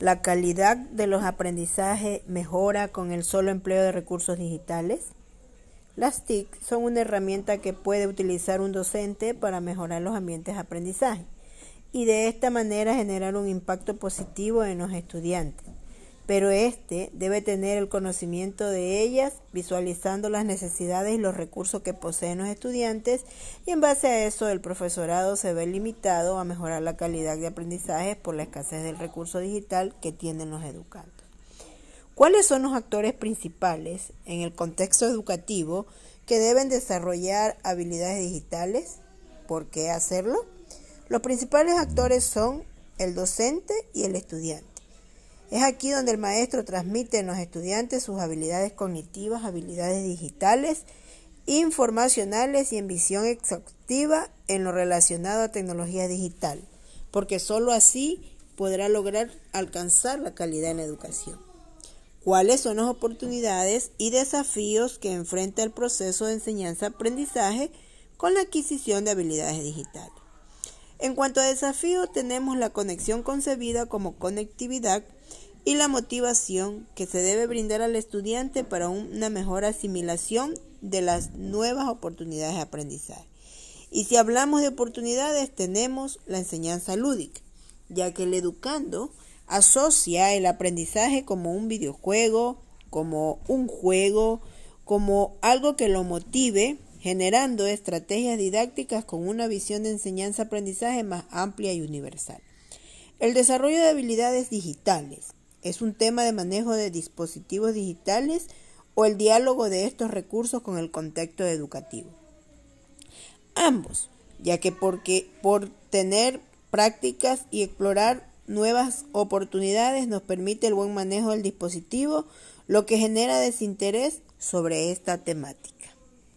¿La calidad de los aprendizajes mejora con el solo empleo de recursos digitales? Las TIC son una herramienta que puede utilizar un docente para mejorar los ambientes de aprendizaje y de esta manera generar un impacto positivo en los estudiantes pero éste debe tener el conocimiento de ellas, visualizando las necesidades y los recursos que poseen los estudiantes, y en base a eso el profesorado se ve limitado a mejorar la calidad de aprendizaje por la escasez del recurso digital que tienen los educandos. ¿Cuáles son los actores principales en el contexto educativo que deben desarrollar habilidades digitales? ¿Por qué hacerlo? Los principales actores son el docente y el estudiante. Es aquí donde el maestro transmite en los estudiantes sus habilidades cognitivas, habilidades digitales, informacionales y en visión exhaustiva en lo relacionado a tecnología digital, porque sólo así podrá lograr alcanzar la calidad en la educación. ¿Cuáles son las oportunidades y desafíos que enfrenta el proceso de enseñanza-aprendizaje con la adquisición de habilidades digitales? En cuanto a desafíos, tenemos la conexión concebida como conectividad y la motivación que se debe brindar al estudiante para una mejor asimilación de las nuevas oportunidades de aprendizaje. Y si hablamos de oportunidades, tenemos la enseñanza lúdica, ya que el educando asocia el aprendizaje como un videojuego, como un juego, como algo que lo motive, generando estrategias didácticas con una visión de enseñanza-aprendizaje más amplia y universal. El desarrollo de habilidades digitales ¿Es un tema de manejo de dispositivos digitales o el diálogo de estos recursos con el contexto educativo? Ambos, ya que porque por tener prácticas y explorar nuevas oportunidades nos permite el buen manejo del dispositivo, lo que genera desinterés sobre esta temática.